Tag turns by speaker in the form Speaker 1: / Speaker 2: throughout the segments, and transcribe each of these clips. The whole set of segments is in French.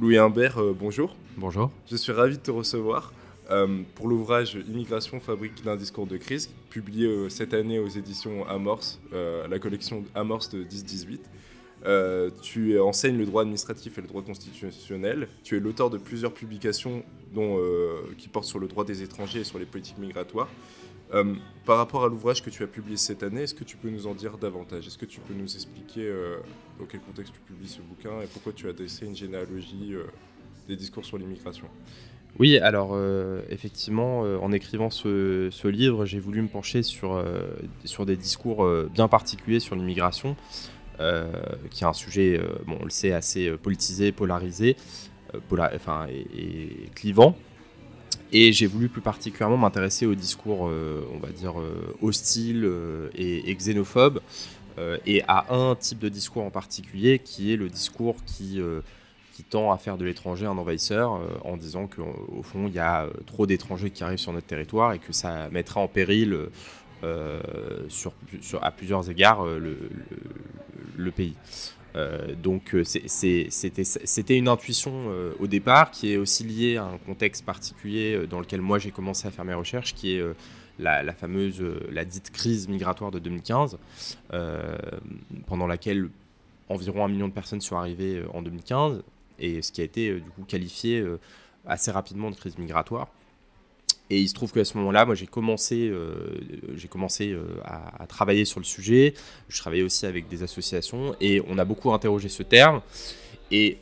Speaker 1: Louis Humbert, bonjour.
Speaker 2: Bonjour.
Speaker 1: Je suis ravi de te recevoir pour l'ouvrage Immigration, fabrique d'un discours de crise, publié cette année aux éditions Amorce, la collection Amorce de 10-18. Euh, tu enseignes le droit administratif et le droit constitutionnel. Tu es l'auteur de plusieurs publications dont, euh, qui portent sur le droit des étrangers et sur les politiques migratoires. Euh, par rapport à l'ouvrage que tu as publié cette année, est-ce que tu peux nous en dire davantage? Est-ce que tu peux nous expliquer dans quel contexte tu publies ce bouquin et pourquoi tu as dressé une généalogie des discours sur l'immigration?
Speaker 2: Oui, alors effectivement, en écrivant ce, livre, j'ai voulu me pencher sur, des discours bien particuliers sur l'immigration. Euh, qui est un sujet, euh, bon, on le sait, assez euh, politisé, polarisé, enfin, et, clivant. Et j'ai voulu plus particulièrement m'intéresser au discours, on va dire, hostile et, xénophobe, et à un type de discours en particulier, qui est le discours qui, tend à faire de l'étranger un envahisseur, en disant qu'au fond, il y a trop d'étrangers qui arrivent sur notre territoire et que ça mettra en péril euh, à plusieurs égards euh, le, pays. Euh, donc c'était une intuition au départ qui est aussi liée à un contexte particulier dans lequel moi j'ai commencé à faire mes recherches, qui est la, fameuse, la dite crise migratoire de 2015, pendant laquelle environ un million de personnes sont arrivées en 2015, et ce qui a été du coup qualifié assez rapidement de crise migratoire. Et il se trouve qu'à ce moment-là, moi, j'ai commencé, euh, j'ai commencé euh, à, travailler sur le sujet. Je travaillais aussi avec des associations et on a beaucoup interrogé ce terme. Et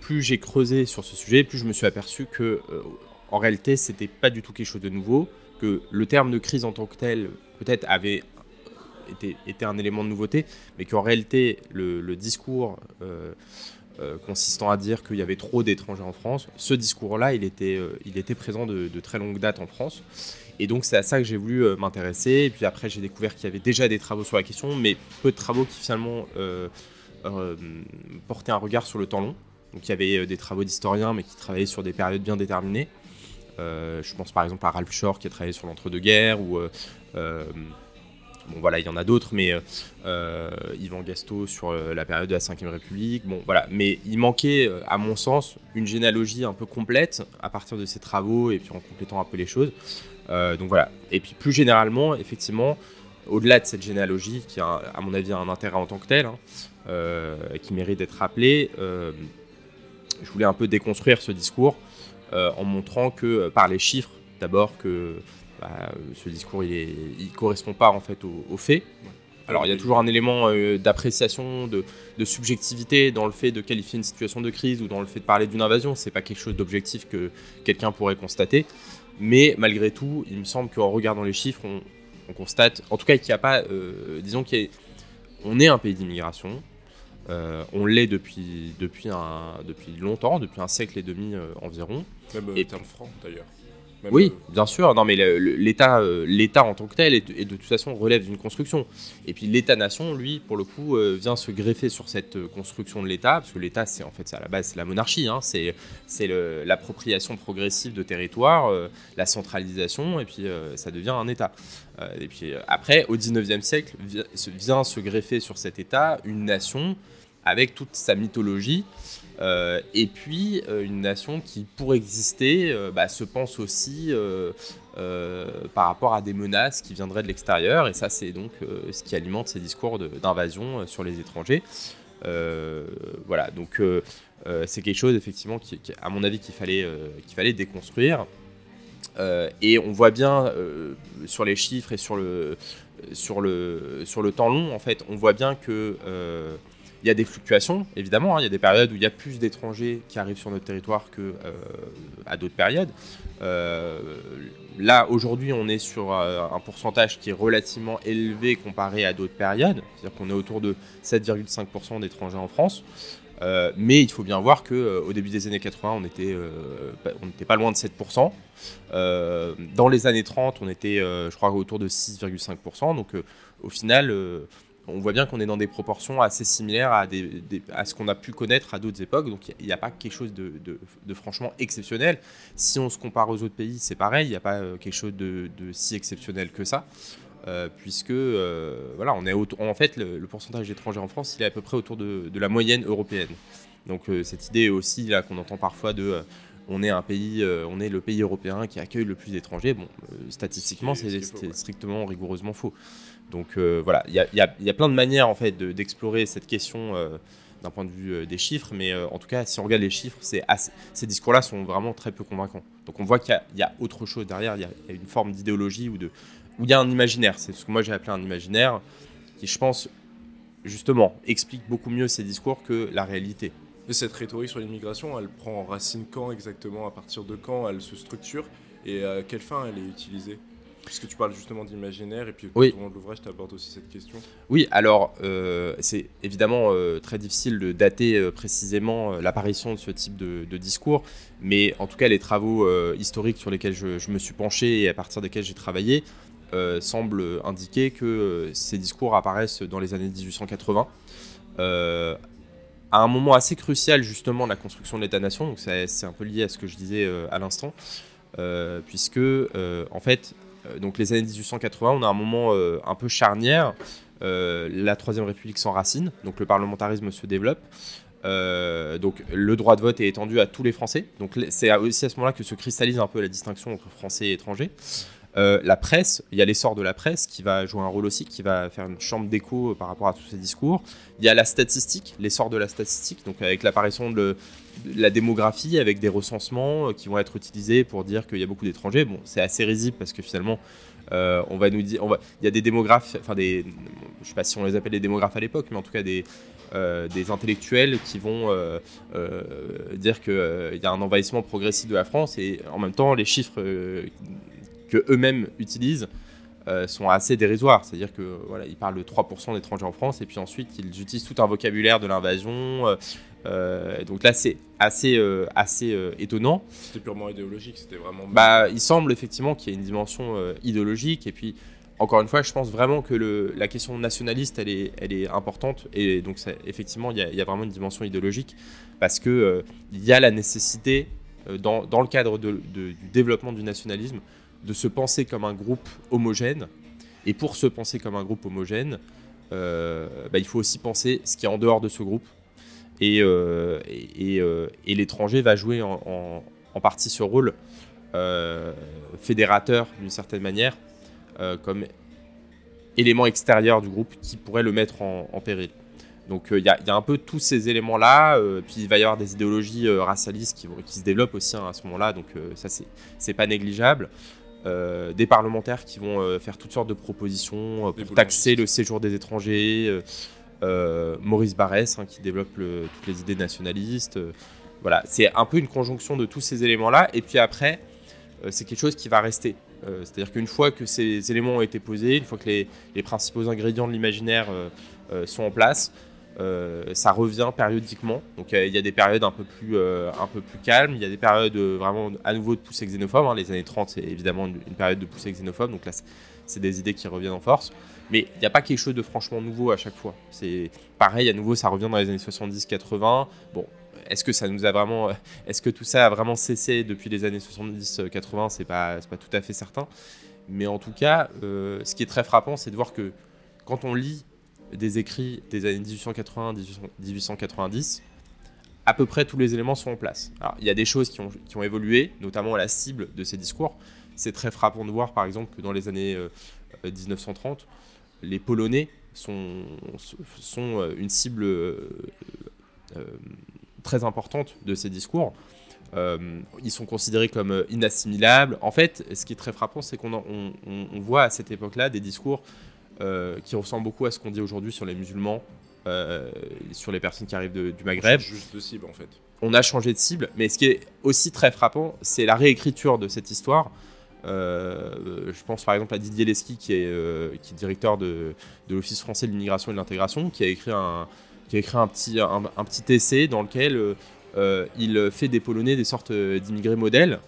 Speaker 2: plus j'ai creusé sur ce sujet, plus je me suis aperçu que, euh, en réalité, c'était pas du tout quelque chose de nouveau. Que le terme de crise en tant que tel, peut-être, avait été, été, un élément de nouveauté, mais qu'en réalité, le, le discours euh, consistant à dire qu'il y avait trop d'étrangers en France. Ce discours-là, il, était, euh, il était présent de, très longue date en France. Et donc c'est à ça que j'ai voulu euh, m'intéresser. Et puis après, j'ai découvert qu'il y avait déjà des travaux sur la question, mais peu de travaux qui finalement portaient un regard sur le temps long. Donc il y avait des travaux d'historiens, mais qui travaillaient sur des périodes bien déterminées. je pense par exemple à Ralph Shore qui a travaillé sur l'entre-deux-guerres, ou Bon, voilà, il y en a d'autres, mais euh, euh, Yvan Gasto sur euh, la période de la Ve République. Bon, voilà. Mais il manquait, à mon sens, une généalogie un peu complète à partir de ces travaux et puis en complétant un peu les choses. donc voilà. Et puis plus généralement, effectivement, au-delà de cette généalogie, qui a, à mon avis, un intérêt en tant que tel, hein, qui mérite d'être rappelé, je voulais un peu déconstruire ce discours en montrant que par les chiffres, d'abord, que bah, ce discours il, ne correspond pas en fait aux, faits. Alors il y a toujours un élément euh, d'appréciation, de, subjectivité dans le fait de qualifier une situation de crise ou dans le fait de parler d'une invasion. C'est pas quelque chose d'objectif que quelqu'un pourrait constater. Mais malgré tout, il me semble qu'en regardant les chiffres, on, constate, en tout cas qu'il n'y a pas, euh, disons qu'on est un pays d'immigration. Euh, on l'est depuis, depuis, depuis longtemps, depuis un siècle et demi environ.
Speaker 1: Même et termes francs d'ailleurs
Speaker 2: oui, euh, bien sûr. Non, mais l'État, euh, l'État en tant que tel, et de, toute façon relève d'une construction. Et puis l'État-nation, lui, pour le coup, euh, vient se greffer sur cette construction de l'État, parce que l'État, c'est en fait, à la base, c'est la monarchie. Hein, c'est, c'est l'appropriation progressive de territoire, la centralisation, et puis ça devient un État. et puis après, au 19e siècle, vient se greffer sur cet État une nation avec toute sa mythologie. Euh, et puis, euh, une nation qui, pour exister, euh, bah, se pense aussi par rapport à des menaces qui viendraient de l'extérieur. Et ça, c'est donc ce qui alimente ces discours d'invasion sur les étrangers. voilà, donc c'est quelque chose, effectivement, à mon avis, qu'il fallait, qu'il fallait déconstruire. et on voit bien sur les chiffres et sur le, sur, le, sur le temps long, en fait, on voit bien que il y a des fluctuations, évidemment. Hein. Il y a des périodes où il y a plus d'étrangers qui arrivent sur notre territoire que euh, à d'autres périodes. Euh, là, aujourd'hui, on est sur euh, un pourcentage qui est relativement élevé comparé à d'autres périodes. C'est-à-dire qu'on est autour de 7,5% d'étrangers en France. mais il faut bien voir qu'au début des années 80, on était, on n'était pas loin de 7%. dans les années 30, on était, je crois, autour de 6,5%. Donc, au final, on voit bien qu'on est dans des proportions assez similaires à, ce qu'on a pu connaître à d'autres époques. Donc il n'y a, pas quelque chose de, franchement exceptionnel. Si on se compare aux autres pays, c'est pareil, il n'y a pas euh, quelque chose de, si exceptionnel que ça. Euh, puisque euh, voilà, on est en fait le, pourcentage d'étrangers en France, il est à peu près autour de, la moyenne européenne. Donc cette idée aussi là qu'on entend parfois de on est un pays, on est le pays européen qui accueille le plus d'étrangers. Bon, statistiquement, c'est strictement rigoureusement faux. Donc voilà, il y a, plein de manières en fait d'explorer cette question d'un point de vue euh, des chiffres, mais euh, en tout cas, si on regarde les chiffres, ces discours-là sont vraiment très peu convaincants. Donc on voit qu'il y, a autre chose derrière, il y a, une forme d'idéologie ou où il y a un imaginaire. C'est ce que moi j'ai appelé un imaginaire qui, je pense, justement, explique beaucoup mieux ces discours que la réalité.
Speaker 1: Et cette rhétorique sur l'immigration, elle prend racine quand exactement? À partir de quand elle se structure? Et à quelle fin elle est utilisée? Puisque tu parles justement d'imaginaire, et puis tout au long de l'ouvrage, tu abordes aussi cette question.
Speaker 2: Oui, alors euh, c'est évidemment euh, très difficile de dater euh, précisément l'apparition de ce type de, discours, mais en tout cas, les travaux historiques sur lesquels je, me suis penché et à partir desquels j'ai travaillé semblent indiquer que ces discours apparaissent dans les années 1880. à un moment assez crucial justement de la construction de l'État-nation, donc c'est un peu lié à ce que je disais à l'instant, puisque en fait donc les années 1880, on a un moment euh, un peu charnière. Euh, la Troisième République s'enracine, donc le parlementarisme se développe. donc le droit de vote est étendu à tous les Français. Donc c'est aussi à ce moment-là que se cristallise un peu la distinction entre Français et étrangers. La presse, il y a l'essor de la presse qui va jouer un rôle aussi, qui va faire une chambre d'écho par rapport à tous ces discours. Il y a la statistique, l'essor de la statistique, donc avec l'apparition de, la démographie avec des recensements euh, qui vont être utilisés pour dire qu'il y a beaucoup d'étrangers. Bon, c'est assez risible parce que finalement, euh, on va nous dire, il y a des démographes, enfin des, je sais pas si on les appelle des démographes à l'époque, mais en tout cas des, euh, des intellectuels qui vont dire qu'il y a un envahissement progressif de la France et en même temps les chiffres que eux-mêmes utilisent sont assez dérisoires. C'est-à-dire que voilà, ils parlent de 3% d'étrangers en France et puis ensuite ils utilisent tout un vocabulaire de l'invasion, euh, donc là, c'est assez, euh, assez euh, étonnant.
Speaker 1: C'était purement idéologique, c'était vraiment.
Speaker 2: Bah, il semble effectivement qu'il y ait une dimension idéologique. Et puis, encore une fois, je pense vraiment que le, la question nationaliste, elle est, elle est importante. Et donc, effectivement, il y, a, vraiment une dimension idéologique parce qu'il il y a la nécessité, dans, dans le cadre de, du développement du nationalisme, de se penser comme un groupe homogène. Et pour se penser comme un groupe homogène, bah, il faut aussi penser ce qui est en dehors de ce groupe euh, euh, et, l'étranger va jouer en, partie ce rôle euh, fédérateur d'une certaine manière, comme élément extérieur du groupe qui pourrait le mettre en, péril. Donc il y, a un peu tous ces éléments-là, puis il va y avoir des idéologies racialistes qui, qui, se développent aussi hein, à ce moment-là, donc ça c'est pas négligeable. Des parlementaires qui vont faire toutes sortes de propositions pour taxer le séjour des étrangers, euh, Maurice Barrès hein, qui développe toutes les idées nationalistes. Euh, voilà, c'est un peu une conjonction de tous ces éléments-là. Et puis après, euh, c'est quelque chose qui va rester. C'est-à-dire qu'une fois que ces éléments ont été posés, une fois que les, principaux ingrédients de l'imaginaire sont en place, ça revient périodiquement. Donc il y a des périodes un peu plus, un peu plus calmes, il y a des périodes vraiment à nouveau de poussée xénophobe. Hein. Les années 30, c'est évidemment une, période de poussée xénophobe. Donc là, c'est des idées qui reviennent en force. Mais il n'y a pas quelque chose de franchement nouveau à chaque fois. C'est pareil, à nouveau, ça revient dans les années 70-80. Bon, est-ce que ça nous a vraiment, est-ce que tout ça a vraiment cessé depuis les années 70-80 C'est pas, pas tout à fait certain. Mais en tout cas, euh, ce qui est très frappant, c'est de voir que quand on lit des écrits des années 1880-1890, à peu près tous les éléments sont en place. Alors, il y a des choses qui ont, qui ont évolué, notamment la cible de ces discours. C'est très frappant de voir, par exemple, que dans les années 1930, euh, les Polonais sont, sont euh, une cible euh, très importante de ces discours. ils sont considérés comme inassimilables. En fait, ce qui est très frappant, c'est qu'on on, voit à cette époque-là des discours qui ressemblent beaucoup à ce qu'on dit aujourd'hui sur les musulmans, sur les personnes qui arrivent du Maghreb.
Speaker 1: On juste de cible en fait.
Speaker 2: On a changé de cible, mais ce qui est aussi très frappant, c'est la réécriture de cette histoire euh, je pense par exemple à Didier Leski, qui est, euh, qui est directeur de, de l'Office français de l'immigration et de l'intégration, qui a écrit un, qui a écrit un, petit, un, petit essai dans lequel euh, il fait des Polonais des sortes d'immigrés modèles,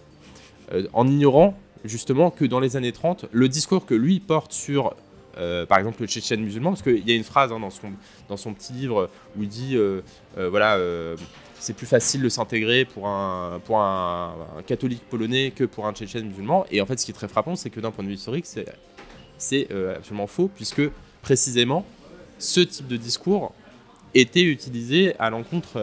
Speaker 2: en ignorant justement que dans les années 30, le discours que lui porte sur par exemple le tchétchène musulman, parce qu'il y a une phrase hein, dans, son, dans son petit livre où il dit, voilà, c'est plus facile de s'intégrer pour, un, pour un, catholique polonais que pour un tchétchène musulman. Et en fait, ce qui est très frappant, c'est que d'un point de vue historique, c'est euh, absolument faux, puisque précisément, ce type de discours était utilisé à l'encontre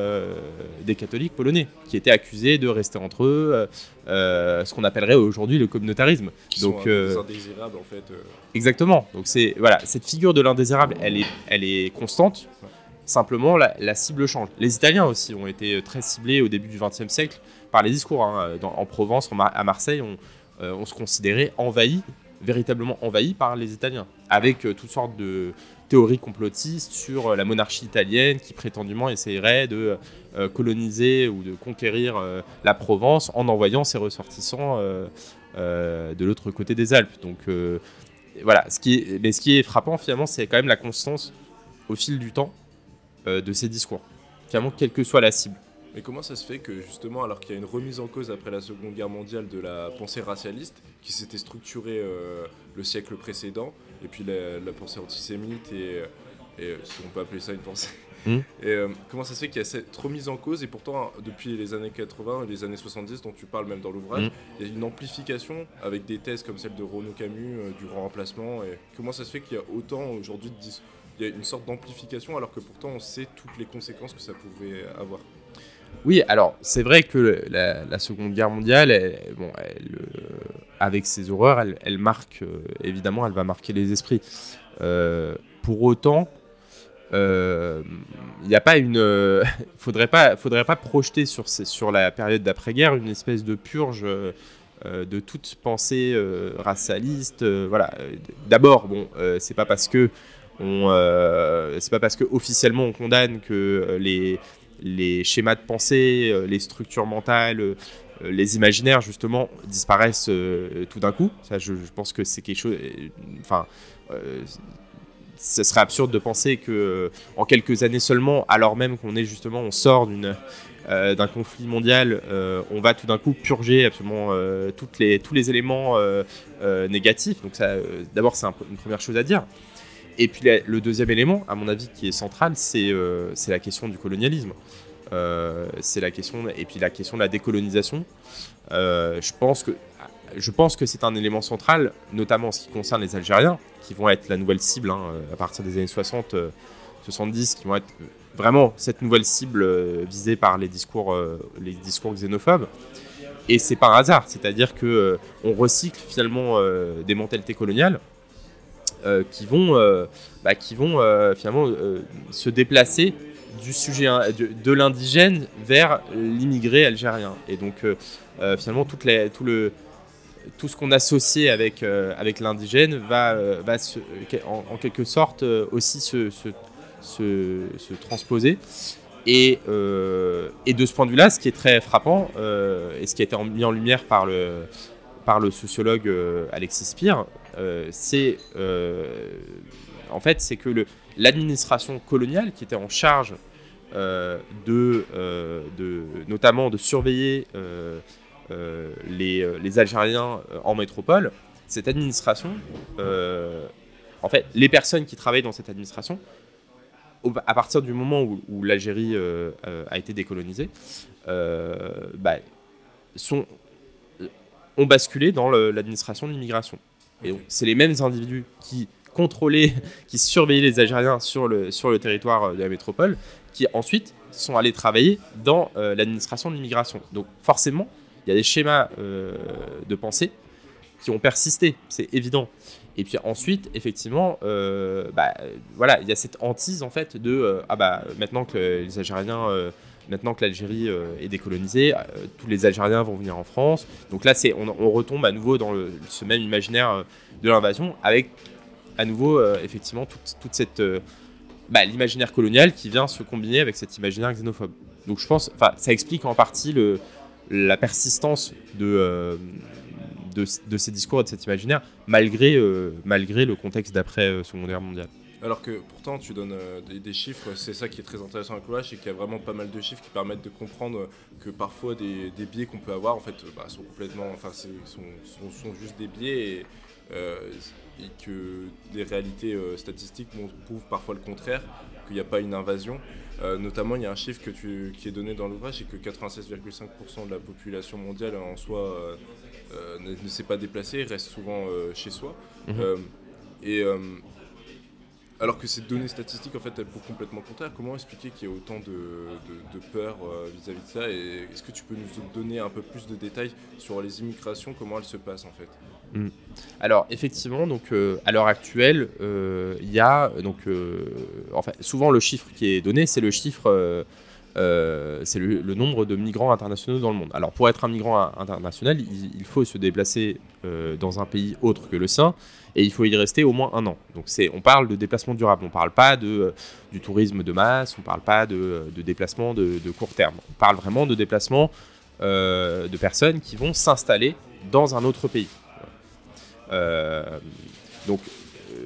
Speaker 2: des catholiques polonais, qui étaient accusés de rester entre eux, ce qu'on appellerait aujourd'hui le communautarisme.
Speaker 1: Qui Donc, sont des indésirables en fait.
Speaker 2: Exactement. Donc c'est voilà, cette figure de l'indésirable, elle est, elle est constante. Simplement, la, cible change. Les Italiens aussi ont été très ciblés au début du XXe siècle par les discours. Hein. en Provence, à Marseille, on, on se considérait envahi véritablement envahi par les Italiens, avec euh, toutes sortes de théories complotistes sur euh, la monarchie italienne qui prétendument essayerait de euh, coloniser ou de conquérir la Provence en envoyant ses ressortissants de l'autre côté des Alpes. Donc voilà, ce qui est, mais ce qui est frappant finalement, c'est quand même la constance au fil du temps de ces discours, finalement, quelle que soit la cible.
Speaker 1: Mais comment ça se fait que justement, alors qu'il y a une remise en cause après la Seconde Guerre mondiale de la pensée racialiste, qui s'était structurée euh, le siècle précédent, et puis la, pensée antisémite, et, et, si on peut appeler ça une pensée, hmm. et, euh, comment ça se fait qu'il y a cette remise en cause, et pourtant, depuis les années 80 et les années 70, dont tu parles même dans l'ouvrage, hmm. il y a une amplification avec des thèses comme celle de Renaud Camus, euh, du grand remplacement, et comment ça se fait qu'il y a autant aujourd'hui de il y a une sorte d'amplification alors que pourtant on sait toutes les conséquences que ça pouvait avoir?
Speaker 2: Oui, alors c'est vrai que la, Seconde Guerre mondiale, bon, euh, avec ses horreurs, elle, marque, euh, évidemment, elle va marquer les esprits. Euh, pour autant, il n'y a pas une. faudrait pas, faudrait pas projeter sur, sur la période d'après-guerre une espèce de purge. de toute pensée racialiste, voilà. D'abord, bon, c'est pas parce que on, c'est pas parce que officiellement on condamne que les les schémas de pensée, euh, les structures mentales, euh, les imaginaires justement disparaissent euh, tout d'un coup. Ça, je, pense que c'est quelque chose. Enfin, ce serait absurde de penser que en quelques années seulement, alors même qu'on est justement, on sort d'une d'un conflit mondial, on va tout d'un coup purger absolument les, tous les éléments négatifs. Donc d'abord, c'est une première chose à dire. Et puis le deuxième élément, à mon avis, qui est central, c'est euh, la question du colonialisme. Euh, c'est la question et puis la question de la décolonisation. Euh, je pense que je pense que c'est un élément central, notamment en ce qui concerne les Algériens, qui vont être la nouvelle cible hein, à partir des années 60, 70, qui vont être vraiment cette nouvelle cible visée par les discours, les discours xénophobes. Et c'est par hasard, c'est-à-dire que on recycle finalement des mentalités coloniales euh, qui vont, euh, bah, qui vont euh, finalement se déplacer du sujet hein, de, l'indigène vers l'immigré algérien. Et donc finalement toute tout le tout ce qu'on associe avec, avec l'indigène va, va en, quelque sorte aussi se, se, se, transposer. Et, et, de ce point de vue-là, ce qui est très frappant, et ce qui a été mis en lumière par le, par le sociologue Alexis Spire, euh, c'est euh, en fait c'est que l'administration coloniale qui était en charge euh, de, de, notamment de surveiller les, les, Algériens en métropole, cette administration, en fait, les personnes qui travaillent dans cette administration, à partir du moment où, l'Algérie a été décolonisée, bah, sont, ont basculé dans l'administration de l'immigration. Et c'est les mêmes individus qui qui surveillaient les Algériens sur le, sur le territoire euh, de la métropole, qui ensuite sont allés travailler dans euh, l'administration de l'immigration. Donc forcément, il y a des schémas euh, de pensée qui ont persisté, c'est évident. Et puis ensuite, effectivement, bah, voilà, il y a cette hantise en fait de ah bah maintenant que les Algériens Maintenant que l'Algérie est décolonisée, tous les Algériens vont venir en France. Donc là, c'est, on, retombe à nouveau dans ce même imaginaire de l'invasion, avec à nouveau effectivement toute, cette bah, l'imaginaire colonial qui vient se combiner avec cet imaginaire xénophobe. Donc je pense, enfin, ça explique en partie le, la persistance de, de, ces discours et de cet imaginaire, malgré, malgré le contexte d'après Seconde Guerre mondiale.
Speaker 1: Alors que pourtant tu donnes euh, des, chiffres, c'est ça qui est très intéressant avec l'ouvrage, c'est qu'il y a vraiment pas mal de chiffres qui permettent de comprendre que parfois des, biais qu'on peut avoir en fait bah, sont complètement, enfin sont, juste des biais et, euh, que des réalités euh, statistiques prouvent parfois le contraire, qu'il n'y a pas une invasion. notamment, il y a un chiffre que tu, qui est donné dans l'ouvrage, c'est que 96,5% de la population mondiale en soi ne, s'est pas déplacée, reste souvent chez soi. Mhm. et alors que ces données statistiques, en fait, elles prouvent complètement le contraire. Comment expliquer qu'il y a autant de, peur euh, vis-à-vis de ça? Et est-ce que tu peux nous donner un peu plus de détails sur les immigrations, comment elles se passent en fait?
Speaker 2: Hmm. Alors effectivement, donc euh, à l'heure actuelle, il y a donc enfin souvent le chiffre qui est donné, c'est le chiffre euh, c'est le, nombre de migrants internationaux dans le monde. Alors pour être un migrant international, il, faut se déplacer euh, dans un pays autre que le sien et il faut y rester au moins un an. Donc c'est, on parle de déplacement durable, on ne parle pas de, euh, du tourisme de masse, on ne parle pas de, déplacement de, court terme. On parle vraiment de déplacement de personnes qui vont s'installer dans un autre pays. Donc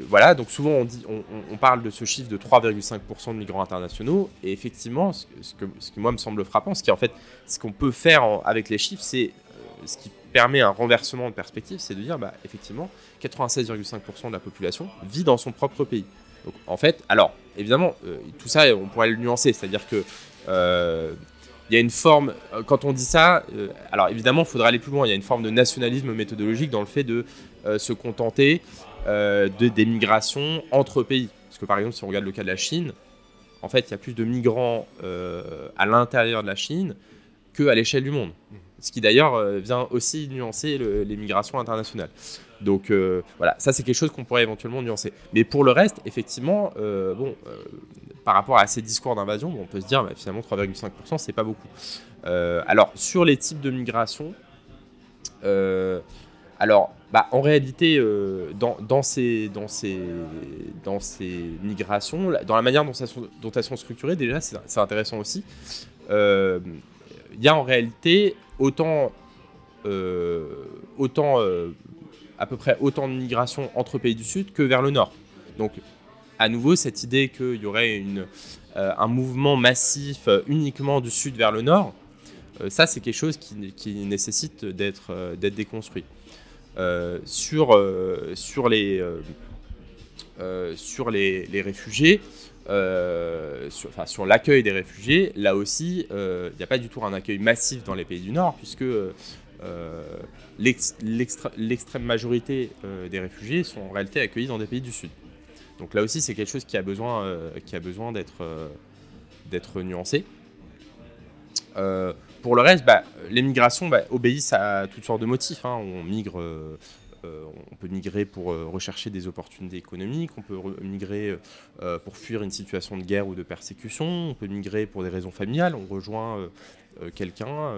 Speaker 2: voilà, donc souvent on, dit, on, parle de ce chiffre de 3,5% de migrants internationaux, et effectivement, ce, que, ce, qui moi me semble frappant, ce en fait, ce qu'on peut faire avec les chiffres, c'est euh, ce qui permet un renversement de perspective, c'est de dire, bah, effectivement, 96,5% de la population vit dans son propre pays. Donc en fait, alors évidemment, euh, tout ça, on pourrait le nuancer, c'est-à-dire que euh, y a une forme, quand on dit ça, alors évidemment, il faudrait aller plus loin. Il y a une forme de nationalisme méthodologique dans le fait de se contenter euh, de, des migrations entre pays. Parce que par exemple, si on regarde le cas de la Chine, en fait, il y a plus de migrants euh, à l'intérieur de la Chine qu'à l'échelle du monde. Mmh. Ce qui d'ailleurs euh, vient aussi nuancer les migrations internationales. Donc voilà, ça c'est quelque chose qu'on pourrait éventuellement nuancer. Mais pour le reste, effectivement, bon, par rapport à ces discours d'invasion, on peut se dire bah, finalement 3,5%, c'est pas beaucoup. alors sur les types de migration, alors bah, en réalité, euh, dans, ces, migrations, dans la manière dont, elles sont structurées, déjà, c'est intéressant aussi. Euh, il y a en réalité autant, euh, autant à peu près autant de migrations entre pays du Sud que vers le Nord. Donc, à nouveau, cette idée qu'il y aurait un mouvement massif uniquement du Sud vers le Nord, ça, c'est quelque chose qui nécessite d'être déconstruit. Euh, sur, euh, sur, les, euh, sur les, les réfugiés, sur, sur l'accueil des réfugiés, là aussi, il n'y a pas du tout un accueil massif dans les pays du Nord, puisque l'extrême majorité des réfugiés sont en réalité accueillis dans des pays du Sud. Donc là aussi, c'est quelque chose qui a besoin, qui a besoin d'être nuancé. Pour le reste, bah, les migrations bah, obéissent à toutes sortes de motifs. Hein. On migre, euh, on peut migrer pour euh, rechercher des opportunités économiques, on peut migrer pour fuir une situation de guerre ou de persécution, on peut migrer pour des raisons familiales, on rejoint quelqu'un,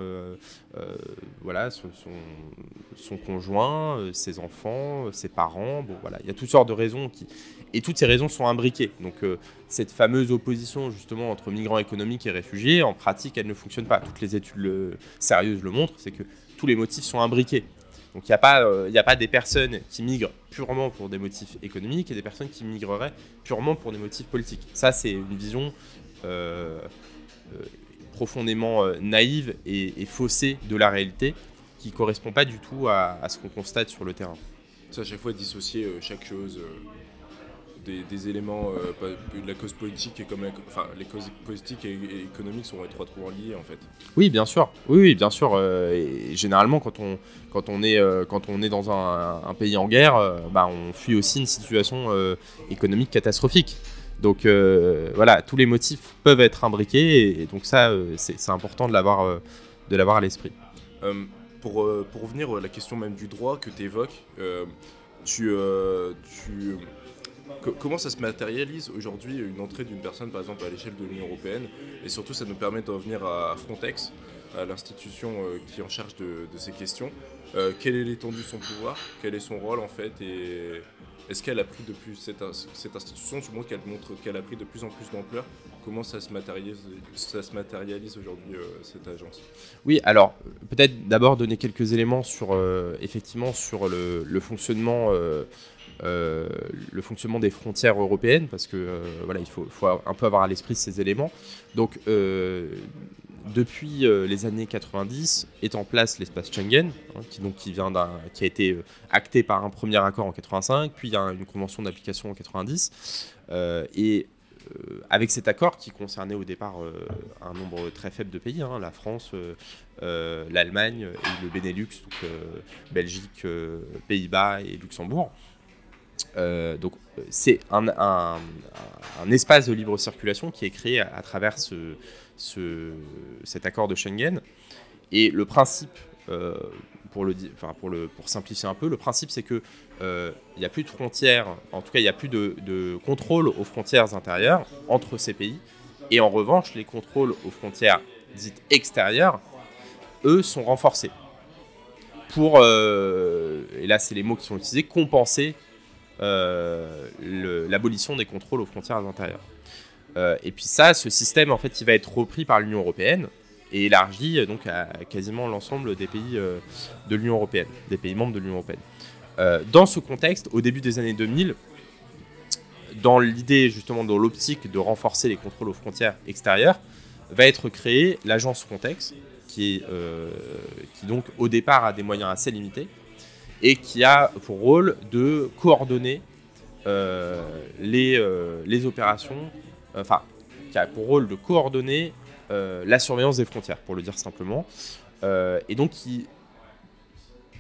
Speaker 2: voilà, son, conjoint, ses enfants, ses parents. Voilà, il y a toutes sortes de raisons et toutes ces raisons sont imbriquées. Donc euh, cette fameuse opposition justement entre migrants économiques et réfugiés, en pratique, elle ne fonctionne pas. Toutes les études sérieuses le montrent, c'est que tous les motifs sont imbriqués. Donc il n'y a, pas, euh, a pas des personnes qui migrent purement pour des motifs économiques et des personnes qui migreraient purement pour des motifs politiques. Ça, c'est une vision euh, profondément naïve et, faussée de la réalité qui ne correspond pas du tout à, à ce qu'on constate sur le terrain.
Speaker 1: Ça, à chaque fois, dissocier chaque chose des, éléments euh, de la cause politique et comme enfin, les causes politiques et, économiques sont étroitement liées en fait.
Speaker 2: Oui, bien sûr. Oui, bien sûr. Euh, et généralement, quand on, quand on, est, euh, quand on est dans un, pays en guerre, bah, on fuit aussi une situation économique catastrophique. Donc voilà, tous les motifs peuvent être imbriqués et, donc ça, c'est important de l'avoir de l'avoir à l'esprit.
Speaker 1: pour, pour revenir à la question même du droit que tu évoques, tu, tu comment ça se matérialise aujourd'hui une entrée d'une personne, par exemple, à l'échelle de l'Union européenne? Et surtout, ça nous permet de revenir à Frontex, à l'institution euh, qui est en charge de, ces questions. Euh, quelle est l'étendue de son pouvoir? Quel est son rôle, en fait? Et est-ce qu'elle a pris depuis cette, cette institution Tu montres qu'elle montre qu'elle a pris de plus en plus d'ampleur? Comment ça se matérialise, aujourd'hui euh, cette agence?
Speaker 2: Oui, alors peut-être d'abord donner quelques éléments sur effectivement sur le fonctionnement euh, le fonctionnement des frontières européennes, parce que euh, voilà, il faut, un peu avoir à l'esprit ces éléments. Donc, euh, depuis les années 90 est en place l'espace Schengen, hein, qui, donc, qui, vient qui a été acté par un premier accord en 85, puis il y a une convention d'application en 90. et avec cet accord qui concernait au départ un nombre très faible de pays, hein, la France, l'Allemagne et le Benelux, donc Belgique, Pays-Bas et Luxembourg, donc c'est un, espace de libre circulation qui est créé à, travers ce, ce, cet accord de Schengen. Et le principe, enfin pour, simplifier un peu, le principe c'est que il n'y a plus de frontières, en tout cas il n'y a plus de, de, contrôle aux frontières intérieures entre ces pays. Et en revanche, les contrôles aux frontières dites extérieures, eux, sont renforcés. Pour, et là c'est les mots qui sont utilisés, compenser euh, l'abolition des contrôles aux frontières intérieures. Euh, et puis ça, ce système, en fait, il va être repris par l'Union européenne et élargi euh, donc à quasiment l'ensemble des pays de l'Union européenne, des pays membres de l'Union européenne. dans ce contexte, au début des années 2000, dans l'idée justement, dans l'optique de renforcer les contrôles aux frontières extérieures, va être créée l'agence Frontex, qui donc au départ a des moyens assez limités, et qui a pour rôle de coordonner euh, les, euh, les, opérations, enfin, qui a pour rôle de coordonner euh, la surveillance des frontières, pour le dire simplement, et donc qui,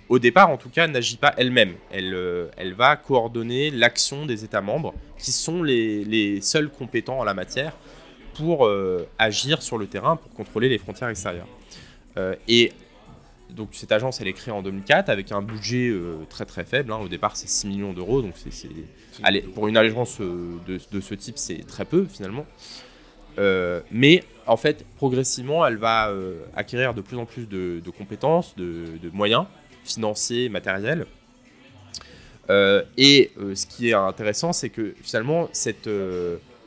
Speaker 2: au départ en tout cas, n'agit pas elle-même. Elle, va coordonner l'action des États membres, qui sont les, les seuls compétents en la matière pour agir sur le terrain, pour contrôler les frontières extérieures. et donc cette agence, elle est créée en 2004 avec un budget euh, très très faible. Hein. Au départ, c'est 6 millions d'euros. Donc c'est, pour une agence euh, de, ce type, c'est très peu finalement. Euh, mais en fait, progressivement, elle va acquérir de plus en plus de, compétences, de, moyens financiers, matériels. et ce qui est intéressant, c'est que finalement, cette,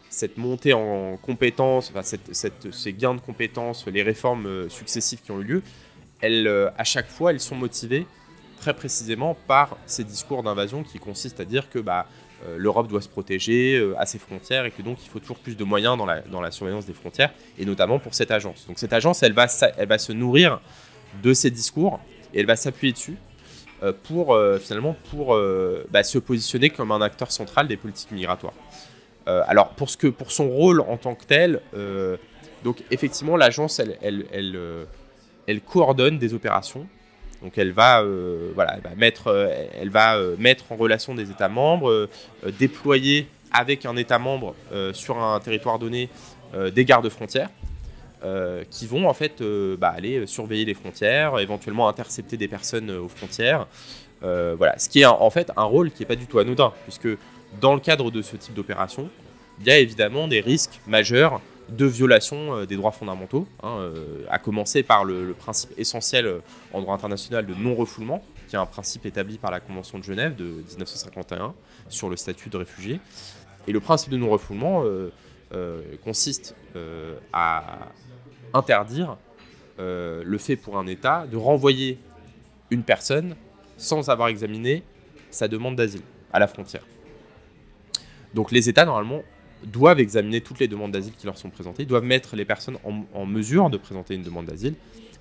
Speaker 2: cette montée en compétences, enfin, ces gains de compétences, les réformes successives qui ont eu lieu, euh, à chaque fois, elles sont motivées très précisément par ces discours d'invasion qui consistent à dire que bah, euh, l'Europe doit se protéger euh, à ses frontières et que donc il faut toujours plus de moyens dans la, surveillance des frontières, et notamment pour cette agence. Donc cette agence, elle va, se nourrir de ces discours et elle va s'appuyer dessus pour finalement pour bah, se positionner comme un acteur central des politiques migratoires. alors pour, ce que, pour son rôle en tant que tel, donc effectivement l'agence, elle elle coordonne des opérations. Donc elle va, euh, voilà, mettre, euh, elle va euh, mettre en relation des États membres, déployer avec un État membre sur un territoire donné des gardes frontières qui vont en fait bah, aller surveiller les frontières, éventuellement intercepter des personnes aux frontières. voilà, ce qui est en fait un rôle qui n'est pas du tout anodin, puisque dans le cadre de ce type d'opération, il y a évidemment des risques majeurs de violation euh, des droits fondamentaux, hein, euh, à commencer par le, principe essentiel euh, en droit international de non-refoulement, qui est un principe établi par la Convention de Genève de 1951 sur le statut de réfugié. Et le principe de non-refoulement consiste à interdire le fait pour un État de renvoyer une personne sans avoir examiné sa demande d'asile à la frontière. Donc les États, normalement, doivent examiner toutes les demandes d'asile qui leur sont présentées, doivent mettre les personnes en, mesure de présenter une demande d'asile.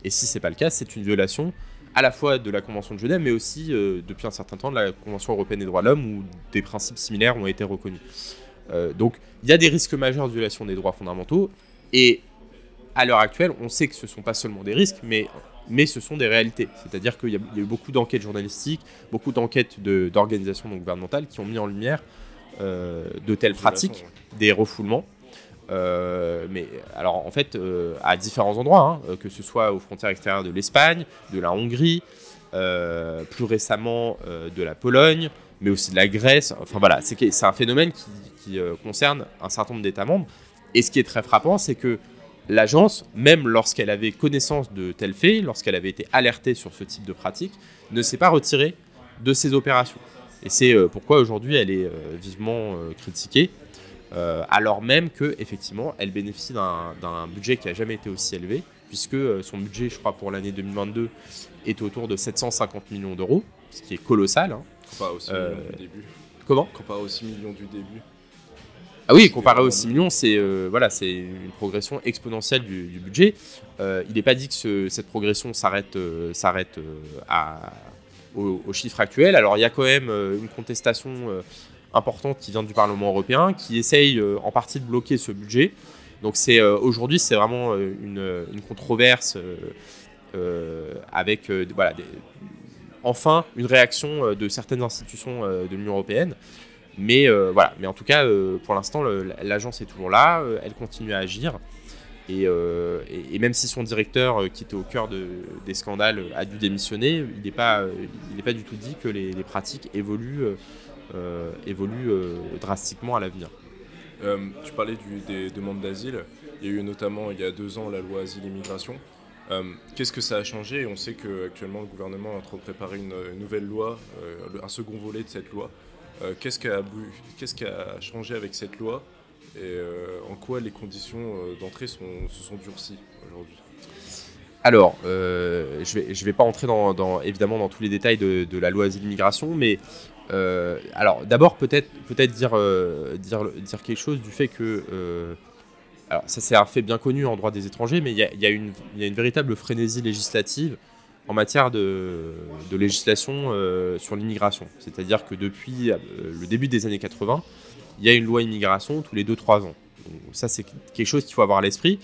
Speaker 2: Et si ce n'est pas le cas, c'est une violation à la fois de la Convention de Genève, mais aussi euh, depuis un certain temps de la Convention européenne des droits de l'homme, où des principes similaires ont été reconnus. Euh, donc il y a des risques majeurs de violation des droits fondamentaux, et à l'heure actuelle, on sait que ce ne sont pas seulement des risques, mais, mais ce sont des réalités. C'est-à-dire qu'il y, a eu beaucoup d'enquêtes journalistiques, beaucoup d'enquêtes d'organisations gouvernementales qui ont mis en lumière de telles pratiques, des refoulements. Euh, mais alors en fait euh, à différents endroits, hein, que ce soit aux frontières extérieures de l'Espagne, de la Hongrie, plus récemment de la Pologne, mais aussi de la Grèce. Enfin voilà, c'est un phénomène qui, concerne un certain nombre d'États membres. Et ce qui est très frappant, c'est que l'agence, même lorsqu'elle avait connaissance de tels faits, lorsqu'elle avait été alertée sur ce type de pratique, ne s'est pas retirée de ces opérations. Et c'est euh, pourquoi aujourd'hui elle est euh, vivement euh, critiquée, alors même que effectivement elle bénéficie d'un budget qui n'a jamais été aussi élevé, puisque son budget, je crois, pour l'année 2022 est autour de 750 millions d'euros, ce qui est colossal. Hein.
Speaker 1: Comparé aux 6 millions du début.
Speaker 2: Comment?
Speaker 1: Comparé aux 6 millions du début.
Speaker 2: Ah oui, comparé aux 6 millions, c'est voilà, c'est une progression exponentielle du, budget. il n'est pas dit que cette progression s'arrête s'arrête à, aux, chiffres actuels. Alors il y a quand même euh, une contestation euh, importante qui vient du Parlement européen, qui essaye euh, en partie de bloquer ce budget. Donc c'est aujourd'hui c'est vraiment une, controverse avec voilà, enfin une réaction de certaines institutions de l'Union européenne. Mais voilà, mais en tout cas, pour l'instant, l'agence est toujours là, elle continue à agir. Et, même si son directeur, qui était au cœur des scandales, a dû démissionner, il n'est pas, pas du tout dit que les, pratiques évoluent, évoluent drastiquement à l'avenir.
Speaker 1: Euh, tu parlais des demandes d'asile. Il y a eu notamment il y a deux ans la loi asile-immigration. Euh, qu'est-ce que ça a changé? On sait qu'actuellement le gouvernement est en une, nouvelle loi, euh, un second volet de cette loi. qu'est-ce, qui a, a changé avec cette loi? Et en quoi les conditions d'entrée se sont durcies aujourd'hui?
Speaker 2: Alors, je ne vais, je vais pas entrer dans, évidemment dans tous les détails de, la loi asile-immigration, mais euh, alors d'abord peut-être peut-être dire, euh, dire, dire quelque chose du fait que euh, alors ça c'est un fait bien connu en droit des étrangers, mais il y a, y a, une, véritable frénésie législative en matière de législation sur l'immigration. C'est-à-dire que depuis le début des années 80, il y a une loi immigration tous les 2-3 ans. Donc, ça c'est quelque chose qu'il faut avoir à l'esprit.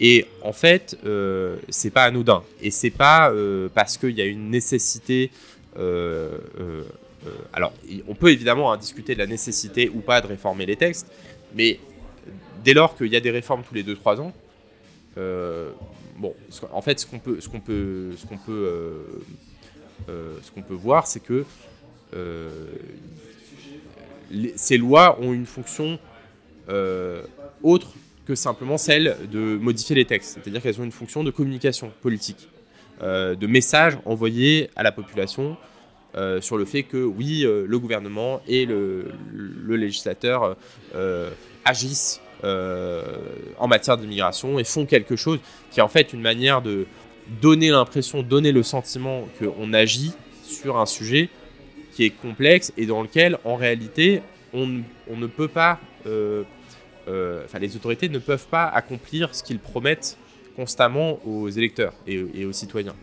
Speaker 2: Et en fait, euh, c'est pas anodin. Et c'est pas parce qu'il y a une nécessité euh, alors, on peut évidemment hein, discuter de la nécessité ou pas de réformer les textes, mais dès lors qu'il y a des réformes tous les 2-3 ans, euh, bon, en fait, ce qu'on peut, ce qu'on peut, ce qu'on peut, euh, ce qu'on peut voir, c'est que ces lois ont une fonction autre que simplement celle de modifier les textes. C'est-à-dire qu'elles ont une fonction de communication politique, de message envoyé à la population euh, sur le fait que oui, euh, le gouvernement et le, législateur euh, agissent en matière d'immigration et font quelque chose qui est en fait une manière de donner l'impression, donner le sentiment qu'on agit sur un sujet qui est complexe et dans lequel en réalité on, ne peut pas, enfin les autorités ne peuvent pas accomplir ce qu'ils promettent constamment aux électeurs et aux citoyens.